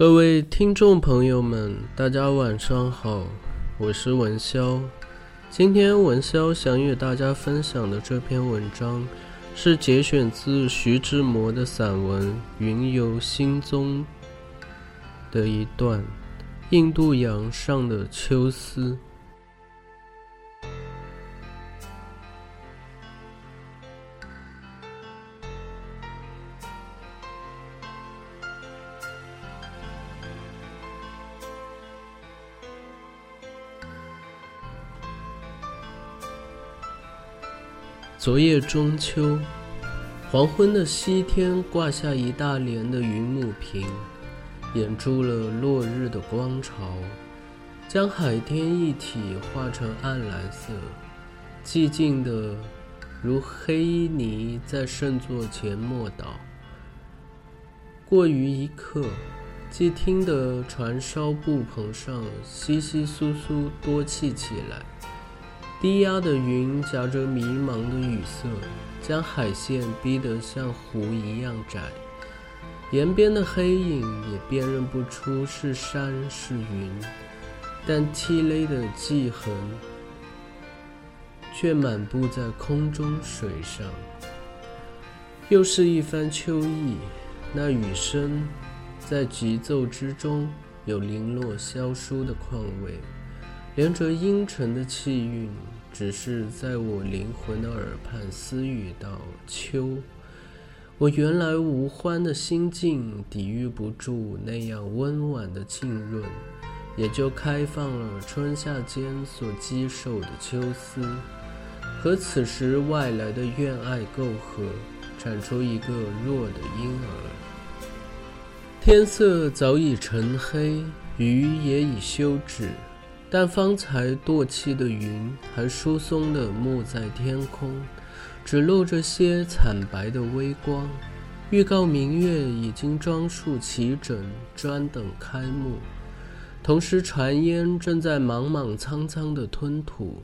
各位听众朋友们，大家晚上好，我是文潇。今天文潇想与大家分享的这篇文章，是节选自徐志摩的散文《云游心踪》的一段《印度洋上的秋思》。昨夜中秋，黄昏的西天挂下一大帘的云母屏，掩住了落日的光潮，将海天一体化成暗蓝色，寂静的如黑泥在圣座前默祷。过于一刻，既听得船梢布篷上窸窸窣窣多气起来。低压的云夹着迷茫的雨色，将海线逼得像湖一样窄。沿边的黑影也辨认不出是山是云，但凄勒的迹痕却满布在空中水上。又是一番秋意。那雨声在急奏之中，有零落萧疏的况味，连着阴沉的气韵，只是在我灵魂的耳畔私语道：“秋。”我原来无欢的心境，抵御不住那样温婉的浸润，也就开放了春夏间所积受的秋思，和此时外来的怨爱媾和，产出一个弱的婴儿。天色早已沉黑，雨也已休止，但方才堕气的云还疏松地没在天空，只露着些惨白的微光，预告明月已经装束齐整，专等开幕。同时，船烟正在莽莽苍苍地吞吐，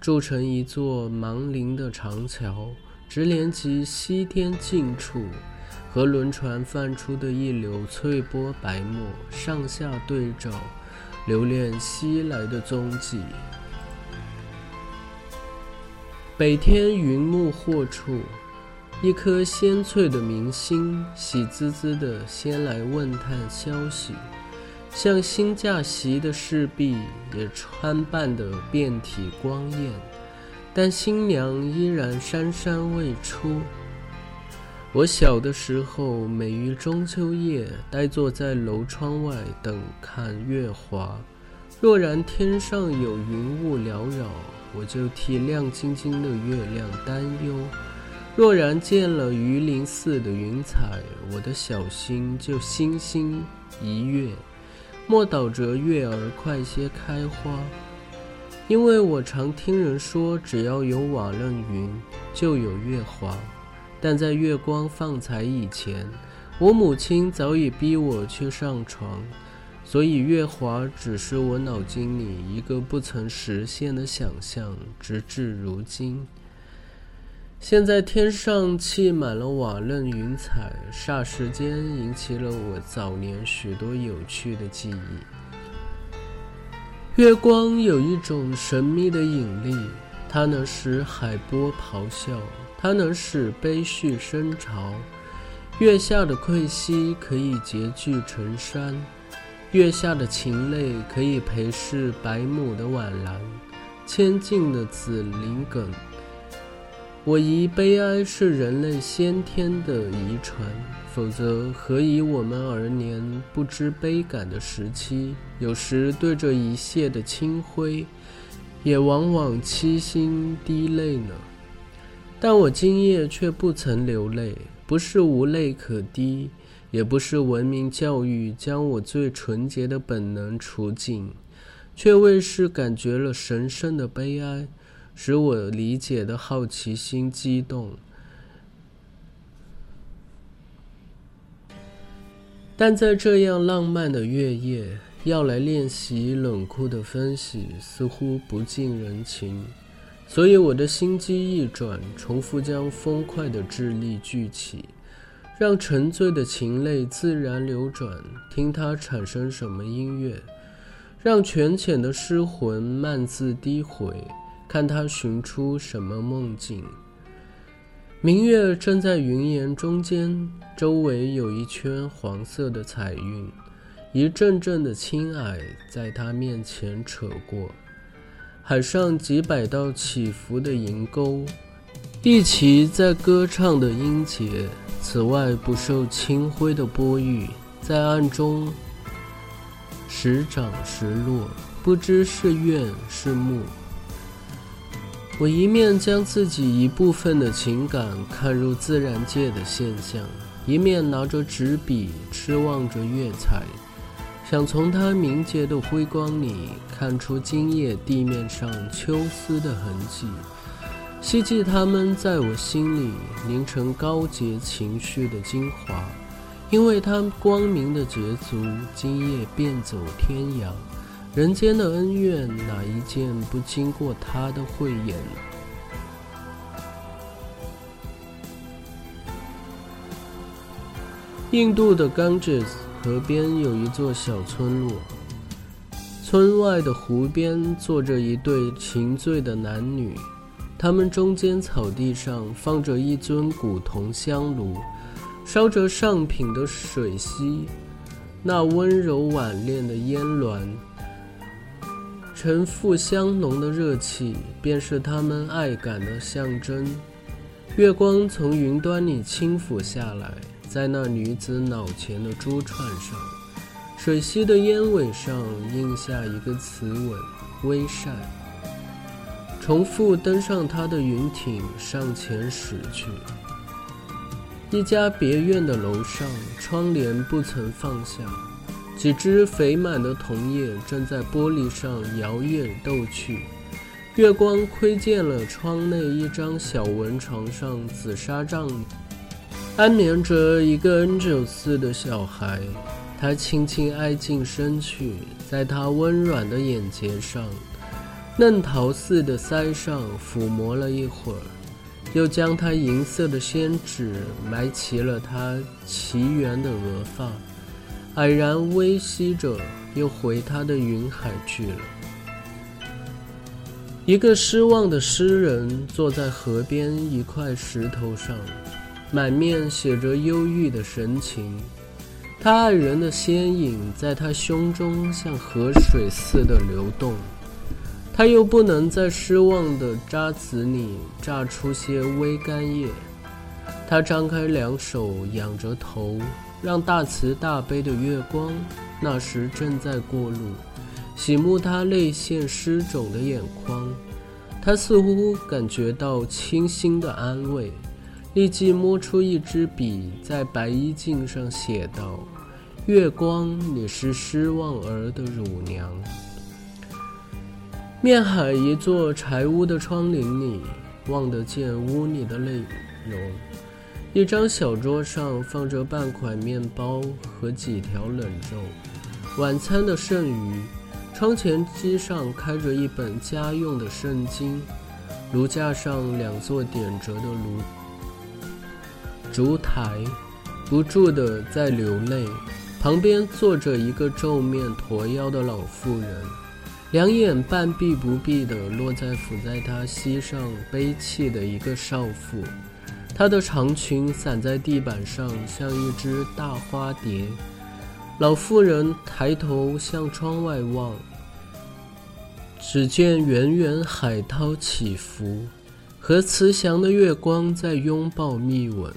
筑成一座芒林的长桥，直连及西天近处。和轮船泛出的一绺翠波白沫上下对照，留恋西来的踪迹。北天云幕惑处，一颗鲜翠的明星喜滋滋地先来问探消息，像新嫁席的侍婢也穿扮得遍体光艳，但新娘依然姗姗未出。我小的时候，每于中秋夜，呆坐在楼窗外等看月华。若然天上有云雾缭绕，我就替亮晶晶的月亮担忧；若然见了鱼鳞似的云彩，我的小心就星星一跃，莫倒着月儿快些开花。因为我常听人说，只要有瓦楞云，就有月华。但在月光放彩以前，我母亲早已逼我去上床，所以月华只是我脑筋里一个不曾实现的想象，直至如今。现在天上砌满了瓦楞云彩，霎时间引起了我早年许多有趣的记忆。月光有一种神秘的引力，它能使海波咆哮。它能使悲绪升潮，月下的窥溪可以结聚成山，月下的禽类可以陪侍百亩的晚兰，千径的紫林梗。我疑悲哀是人类先天的遗传，否则何以我们而年不知悲感的时期，有时对着一泻的清辉，也往往凄心滴泪呢？但我今夜却不曾流泪，不是无泪可滴，也不是文明教育将我最纯洁的本能除尽，却为是感觉了神圣的悲哀，使我理解的好奇心激动。但在这样浪漫的月夜，要来练习冷酷的分析，似乎不近人情。所以我的心机一转，重复将风快的智力聚起，让沉醉的情泪自然流转，听它产生什么音乐；让泉浅的失魂慢自低回，看它寻出什么梦境。明月正在云岩中间，周围有一圈黄色的彩云，一阵阵的青霭在它面前扯过。海上几百道起伏的银钩，一齐在歌唱的音节。此外，不受清辉的波郁，在暗中时涨时落，不知是怨是慕。我一面将自己一部分的情感看入自然界的现象，一面拿着纸笔痴望着月彩。想从它明洁的辉光里看出今夜地面上秋思的痕迹，希冀它们在我心里凝成高洁情绪的精华，因为它光明的捷足，今夜便走天涯。人间的恩怨，哪一件不经过他的慧眼呢？印度的 Ganges。河边有一座小村落，村外的湖边坐着一对情醉的男女，他们中间草地上放着一尊古铜香炉，烧着上品的水溪，那温柔婉练的烟峦，沉富香浓的热气，便是他们爱感的象征。月光从云端里轻抚下来，在那女子脑前的珠串上，水溪的烟尾上印下一个词吻：微善。重复登上他的云艇，上前驶去。一家别院的楼上，窗帘不曾放下，几只肥满的桐叶正在玻璃上摇曳逗趣。月光窥见了窗内一张小蚊床上，紫纱帐安眠着一个 N 九四的小孩。他轻轻挨近身去，在他温软的眼睫上。嫩桃似的腮上抚摸了一会儿，又将他银色的仙指埋齐了他奇缘的额发，蔼然微息着，又回他的云海去了。一个失望的诗人坐在河边一块石头上，满面写着忧郁的神情。他爱人的仙影在他胸中像河水似的流动。他又不能在失望的渣子里榨出些微干叶。他张开两手，仰着头，让大慈大悲的月光，那时正在过路，洗沐他泪腺湿肿的眼眶。他似乎感觉到清新的安慰，立即摸出一支笔，在白衣镜上写道：“月光，你是失望儿的乳娘。”面海一座柴屋的窗棂里，望得见屋里的内容。一张小桌上放着半块面包和几条冷肉，晚餐的剩余。窗前机上开着一本家用的圣经，炉架上两座点着的炉烛台，不住地在流泪。旁边坐着一个皱面驼腰的老妇人。两眼半闭不闭地落在伏在他膝上悲泣的一个少妇，她的长裙散在地板上，像一只大花蝶。老妇人抬头向窗外望，只见远远海涛起伏，和慈祥的月光在拥抱密吻。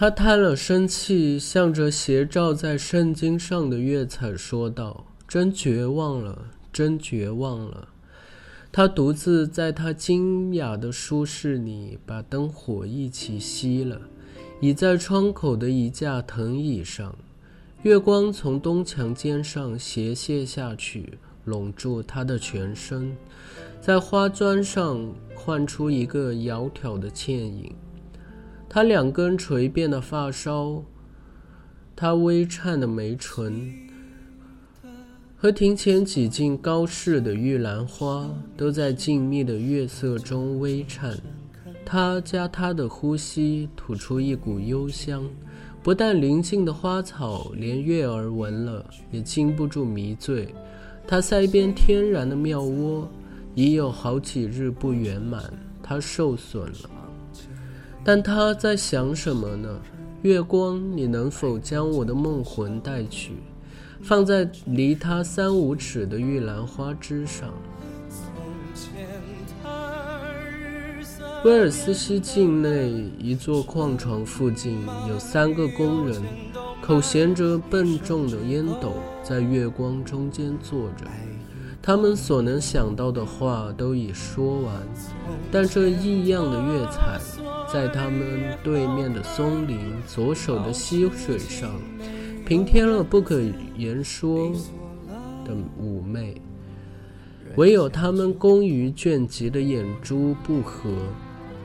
他叹了声气，向着斜照在圣经上的月彩说道：“真绝望了，真绝望了。”他独自在他精雅的舒适里，把灯火一起熄了，倚在窗口的一架藤椅上。月光从东墙尖上斜泻下去，笼住他的全身，在花砖上唤出一个窈窕的倩影。他两根垂遍的发梢，他微颤的眉唇，和庭前几近高适的玉兰花，都在静谧的月色中微颤。他加他的呼吸，吐出一股幽香。不但邻近的花草，连月儿闻了也禁不住迷醉。他腮边天然的妙窝，已有好几日不圆满，他受损了。但他在想什么呢？月光，你能否将我的梦魂带去，放在离他三五尺的玉兰花枝上？威尔斯西境内一座矿床附近有三个工人，口衔着笨重的烟斗，在月光中间坐着。他们所能想到的话都已说完，但这异样的月彩。在他们对面的松林，左手的溪水上，平添了不可言说的妩媚。唯有他们工于倦极的眼珠不合，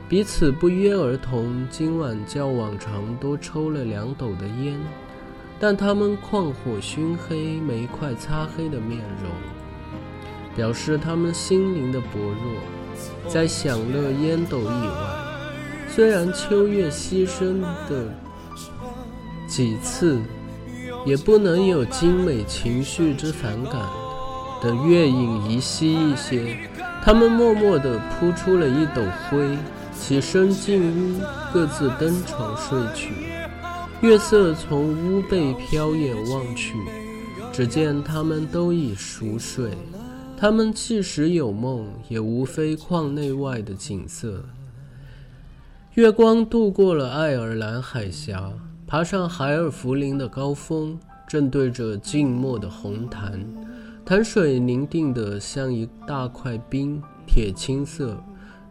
彼此不约而同。今晚较往常多抽了两斗的烟，但他们旷火熏黑、眉快擦黑的面容，表示他们心灵的薄弱，在享乐烟斗以外。虽然秋月牺牲的几次，也不能有精美情绪之反感。的月影移稀一些，他们默默地扑出了一斗灰，起身进屋，各自登床睡去。月色从屋背飘眼望去，只见他们都已熟睡。他们即使有梦，也无非框内外的景色。月光渡过了爱尔兰海峡，爬上海尔福林的高峰。正对着静默的红潭，潭水凝定得像一大块冰，铁青色。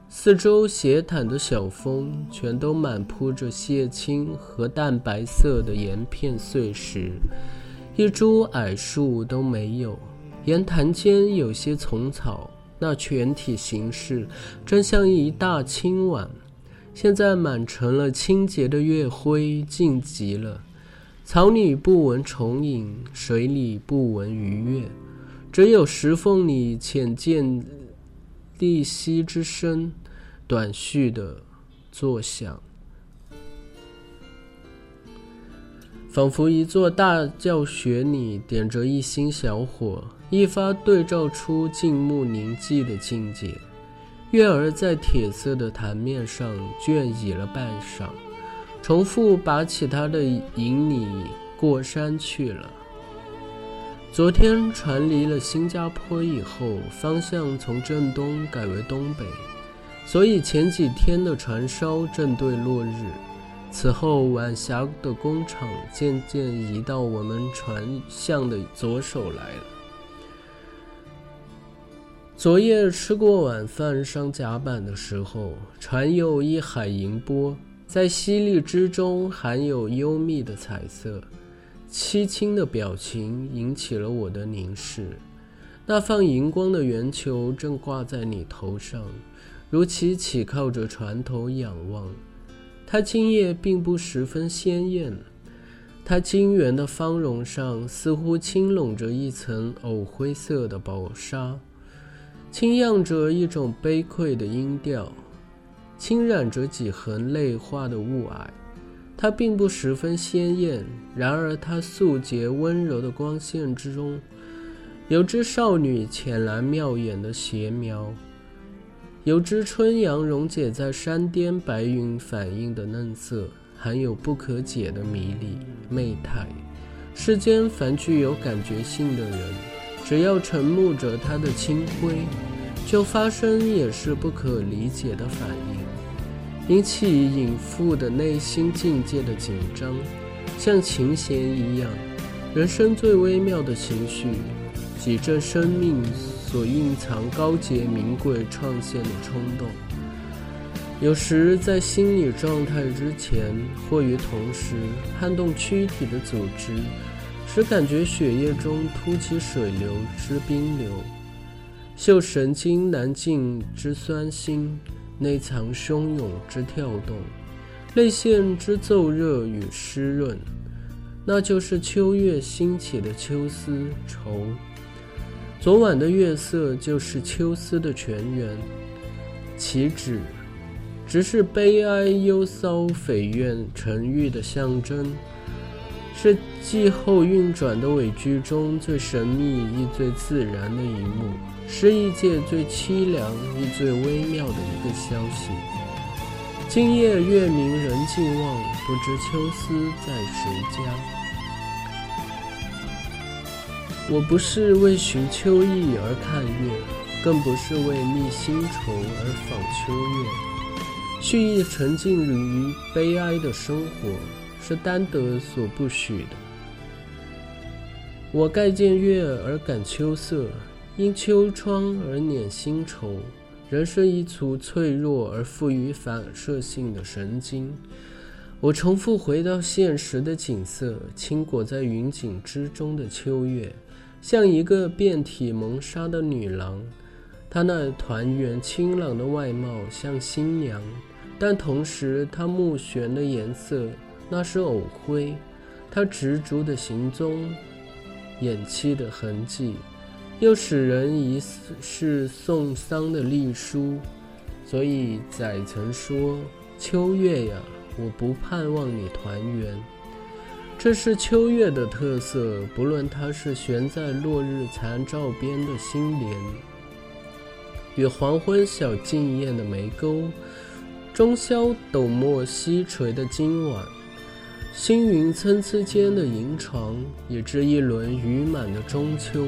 四周斜坦的小峰，全都满铺着蟹青和淡白色的岩片碎石，一株矮树都没有。沿潭间有些丛草，那全体形式真像一大青碗，现在满城了清洁的月辉，静极了。草里不闻虫影，水里不闻鱼跃，只有石缝里浅见利息之声，短续的作响，仿佛一座大教学里点着一星小火，一发对照出静穆凝寂的境界。月儿在铁色的潭面上倦倚了半晌。重复拔起他的引你过山去了。昨天船离了新加坡以后，方向从正东改为东北，所以前几天的船梢正对落日。此后晚霞的工厂渐渐移到我们船向的左手来了。昨夜吃过晚饭上甲板的时候，船有一海银波。在犀利之中含有幽密的彩色，凄清的表情引起了我的凝视。那放荧光的圆球正挂在你头上，如其倚靠着船头仰望。它今夜并不十分鲜艳，它晶圆的方容上似乎轻笼着一层藕灰色的薄纱，轻漾着一种悲愧的音调。轻染着几痕泪花的雾霭，它并不十分鲜艳。然而，它素洁温柔的光线之中，有只少女浅蓝妙眼的斜描，有只春阳溶解在山巅白云反映的嫩色，含有不可解的迷离媚态。世间凡具有感觉性的人，只要沉默着它的清辉。就发生也是不可理解的反应，引起隐妇的内心境界的紧张，像琴弦一样。人生最微妙的情绪，即这生命所蕴藏高洁名贵创现的冲动。有时在心理状态之前或于同时，撼动躯体的组织，只感觉血液中突起水流之冰流。嗅神经难静之酸辛，内藏汹涌之跳动，泪腺之骤热与湿润，那就是秋月兴起的秋思愁。昨晚的月色就是秋思的泉源，岂止，只是悲哀忧骚悱怨沉郁的象征，是季后运转的尾句中最神秘亦最自然的一幕。是异界最凄凉亦最微妙的一个消息。今夜月明人尽望，不知秋思在谁家。我不是为寻秋意而看月，更不是为觅新愁而访秋月。蓄意沉浸于悲哀的生活，是丹德所不许的。我盖见月而感秋色。因秋窗而捻新愁，人生一簇脆弱而富于反射性的神经。我重复回到现实的景色，轻裹在云锦之中的秋月，像一个遍体蒙纱的女郎。她那团圆清朗的外貌像新娘，但同时她目眩的颜色那是藕灰。她执着的行踪，偃期的痕迹。又使人疑是送丧的隶书，所以载曾说：“秋月呀，我不盼望你团圆，这是秋月的特色，不论它是悬在落日残照边的新莲，与黄昏小径燕的梅沟，中宵斗墨西垂的今晚，星云参差间的银床，以至一轮雨满的中秋。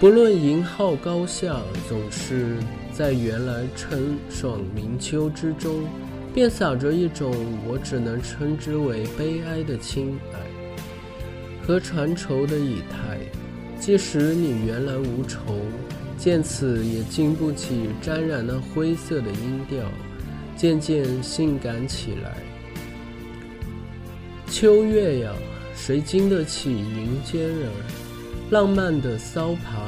不论银号高下，总是在原来春爽明秋之中。便洒着一种我只能称之为悲哀的清白和传愁的以态。即使你原来无愁，见此也经不起沾染那灰色的音调，渐渐性感起来。秋月呀，谁经得起云间儿浪漫的骚爬？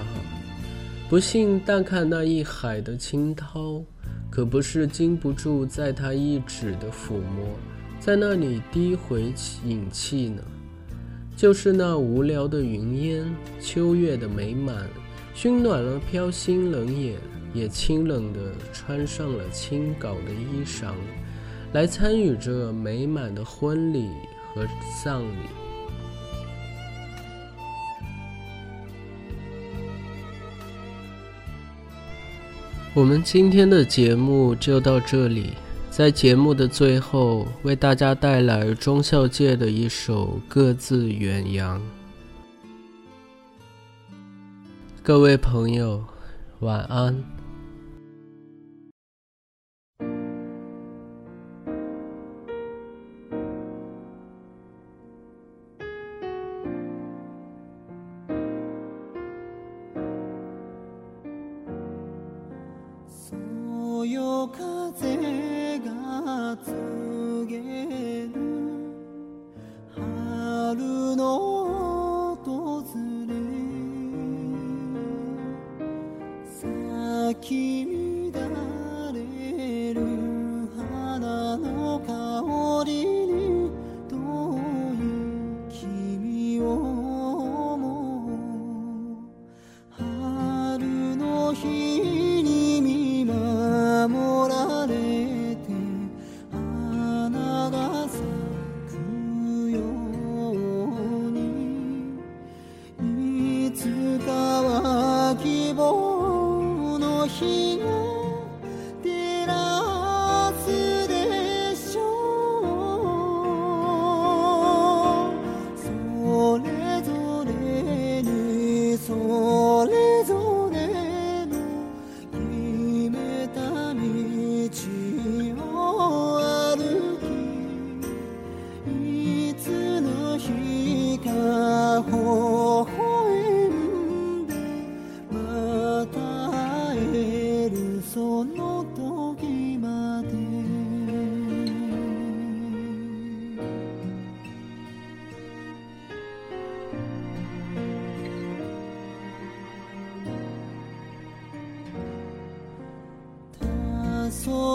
不信，但看那一海的清涛。可不是经不住在他一指的抚摸，在那里低回引气呢。就是那无聊的云烟，秋月的美满，熏暖了飘心冷眼，也清冷地穿上了清稿的衣裳，来参与这美满的婚礼和葬礼。我们今天的节目就到这里，在节目的最后，为大家带来中孝界的一首《各自远扬》。各位朋友，晚安。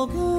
歌。